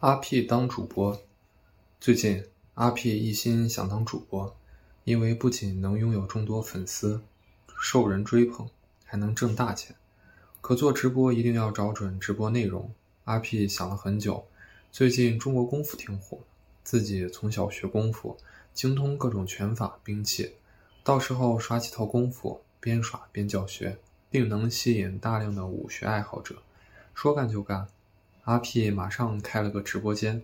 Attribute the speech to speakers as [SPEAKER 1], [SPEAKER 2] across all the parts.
[SPEAKER 1] 阿 P 当主播，最近阿 P 一心想当主播，因为不仅能拥有众多粉丝，受人追捧，还能挣大钱。可做直播一定要找准直播内容。阿 P 想了很久，最近中国功夫挺火，自己从小学功夫，精通各种拳法兵器，到时候耍几套功夫，边耍边教学，定能吸引大量的武学爱好者。说干就干。阿 P 马上开了个直播间。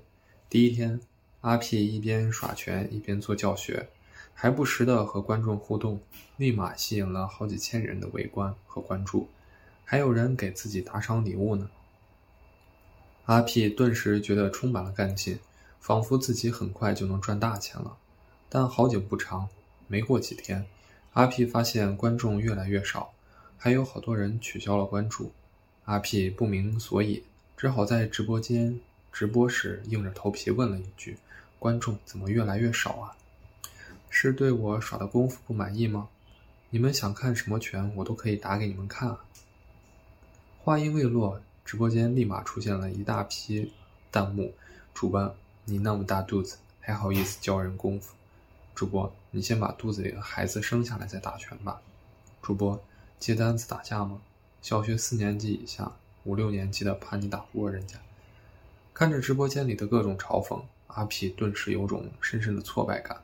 [SPEAKER 1] 第一天，阿 P 一边耍拳一边做教学，还不时的和观众互动，立马吸引了好几千人的围观和关注，还有人给自己打赏礼物呢。阿 P 顿时觉得充满了干劲，仿佛自己很快就能赚大钱了。但好景不长，没过几天，阿 P 发现观众越来越少，还有好多人取消了关注。阿 P 不明所以。只好在直播间直播时硬着头皮问了一句：“观众怎么越来越少啊？是对我耍的功夫不满意吗？你们想看什么拳，我都可以打给你们看啊！”话音未落，直播间立马出现了一大批弹幕：“主播，你那么大肚子，还好意思教人功夫？主播，你先把肚子里的孩子生下来再打拳吧！主播，接单子打架吗？小学四年级以下。”五六年级的怕你打不过人家，看着直播间里的各种嘲讽，阿皮顿时有种深深的挫败感。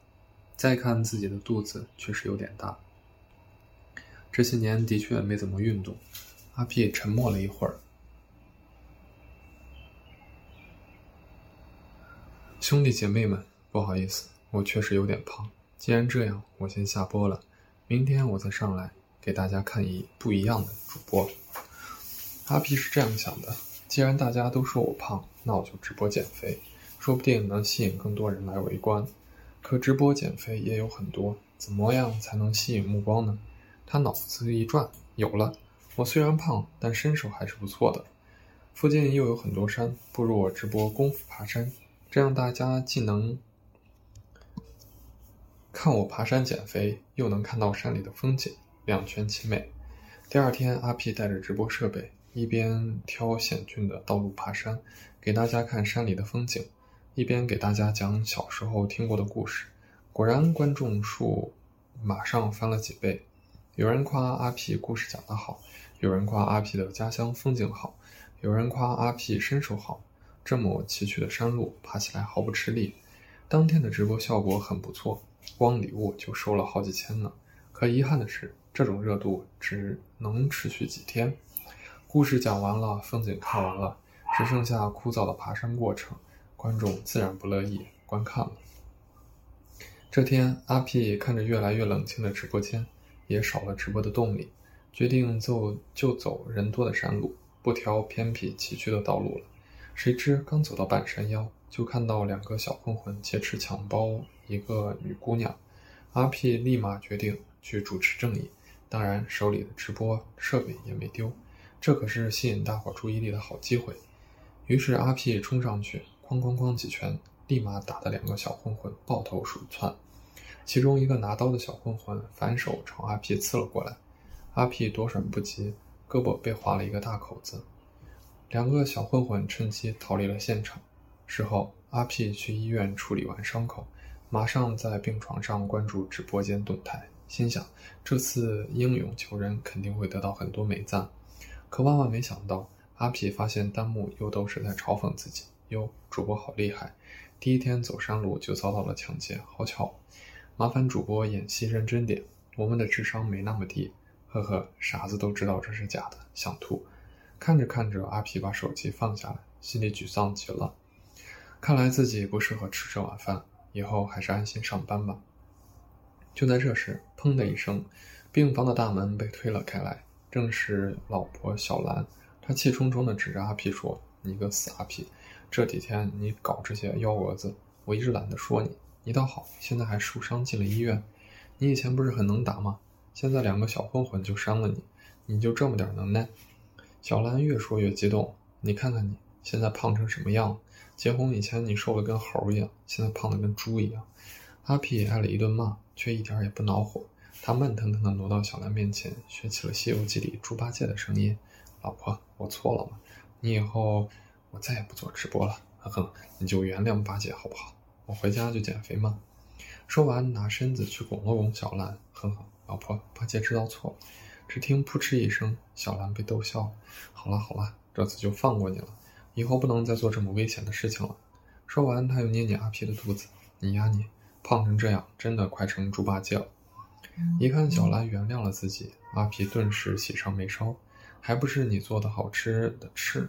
[SPEAKER 1] 再看自己的肚子，确实有点大。这些年的确没怎么运动。阿皮沉默了一会儿，兄弟姐妹们，不好意思，我确实有点胖。既然这样，我先下播了，明天我再上来给大家看一不一样的主播。阿皮是这样想的：既然大家都说我胖，那我就直播减肥，说不定能吸引更多人来围观。可直播减肥也有很多，怎么样才能吸引目光呢？他脑子一转，有了！我虽然胖，但身手还是不错的。附近又有很多山，不如我直播功夫爬山，这样大家既能看我爬山减肥，又能看到山里的风景，两全其美。第二天，阿皮带着直播设备。一边挑险峻的道路爬山，给大家看山里的风景，一边给大家讲小时候听过的故事。果然，观众数马上翻了几倍。有人夸阿皮故事讲得好，有人夸阿皮的家乡风景好，有人夸阿皮身手好。这么崎岖的山路，爬起来毫不吃力。当天的直播效果很不错，光礼物就收了好几千呢。可遗憾的是，这种热度只能持续几天。故事讲完了，风景看完了，只剩下枯燥的爬山过程，观众自然不乐意观看了。这天，阿 P 看着越来越冷清的直播间，也少了直播的动力，决定走就走人多的山路，不挑偏僻崎岖的道路了。谁知刚走到半山腰，就看到两个小混混劫持抢包一个女姑娘，阿 P 立马决定去主持正义，当然手里的直播设备也没丢。这可是吸引大伙注意力的好机会，于是阿 P 冲上去，哐哐哐几拳，立马打的两个小混混抱头鼠窜。其中一个拿刀的小混混反手朝阿 P 刺了过来，阿 P 躲闪不及，胳膊被划了一个大口子。两个小混混趁机逃离了现场。事后，阿 P 去医院处理完伤口，马上在病床上关注直播间动态，心想这次英勇求人肯定会得到很多美赞。可万万没想到，阿皮发现弹幕又都是在嘲讽自己。哟，主播好厉害，第一天走山路就遭到了抢劫，好巧！麻烦主播演戏认真点，我们的智商没那么低。呵呵，傻子都知道这是假的，想吐。看着看着，阿皮把手机放下来，心里沮丧极了。看来自己不适合吃这碗饭，以后还是安心上班吧。就在这时，砰的一声，病房的大门被推了开来。正是老婆小兰，她气冲冲地指着阿皮说：“你个死阿皮，这几天你搞这些幺蛾子，我一直懒得说你。你倒好，现在还受伤进了医院。你以前不是很能打吗？现在两个小混混就伤了你，你就这么点能耐？”小兰越说越激动：“你看看你现在胖成什么样？结婚以前你瘦得跟猴一样，现在胖得跟猪一样。”阿皮挨了一顿骂，却一点也不恼火。他慢腾腾地挪到小兰面前，学起了《西游记》里猪八戒的声音：“老婆，我错了嘛？你以后我再也不做直播了。”哼哼，你就原谅八戒好不好？我回家就减肥嘛。说完，拿身子去拱了拱小兰，哼哼，老婆，八戒知道错了。只听扑哧一声，小兰被逗笑了。好了好了，这次就放过你了，以后不能再做这么危险的事情了。说完，他又捏捏阿皮的肚子，你呀你，胖成这样，真的快成猪八戒了。一看小兰原谅了自己，阿皮顿时喜上眉梢，还不是你做的好吃的吃，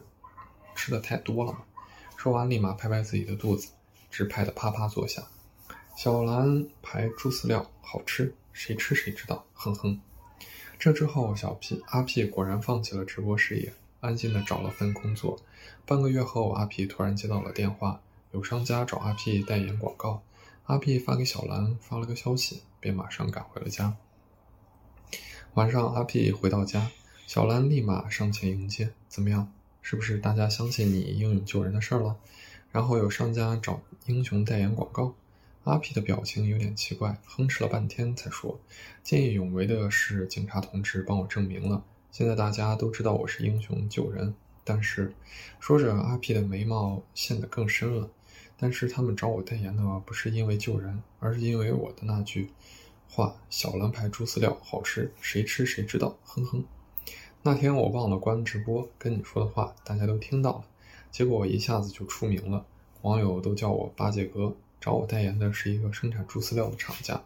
[SPEAKER 1] 吃的太多了吗？说完，立马拍拍自己的肚子，直拍的啪啪作响。小兰排猪饲料好吃，谁吃谁知道，哼哼。这之后，小屁阿屁果然放弃了直播事业，安心的找了份工作。半个月后，阿屁突然接到了电话，有商家找阿屁代言广告。阿屁发给小兰发了个消息，便马上赶回了家。晚上，阿屁回到家，小兰立马上前迎接：“怎么样？是不是大家相信你英勇救人的事儿了？然后有商家找英雄代言广告？”阿皮的表情有点奇怪，哼哧了半天才说：“见义勇为的是警察同志帮我证明了，现在大家都知道我是英雄救人。但是，说着阿皮的眉毛陷得更深了。但是他们找我代言的不是因为救人，而是因为我的那句话：小蓝牌猪饲料好吃，谁吃谁知道。哼哼，那天我忘了关直播，跟你说的话大家都听到了，结果我一下子就出名了，网友都叫我八戒哥。”找我代言的是一个生产猪饲料的厂家，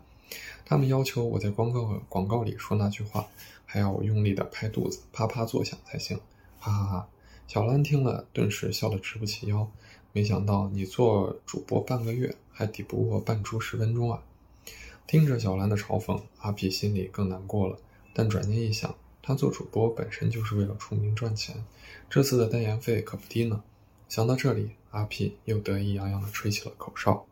[SPEAKER 1] 他们要求我在广告广告里说那句话，还要我用力的拍肚子，啪啪作响才行。哈哈哈！小兰听了，顿时笑得直不起腰。没想到你做主播半个月，还抵不过半出十分钟啊！听着小兰的嘲讽，阿皮心里更难过了。但转念一想，他做主播本身就是为了出名赚钱，这次的代言费可不低呢。想到这里，阿皮又得意洋洋地吹起了口哨。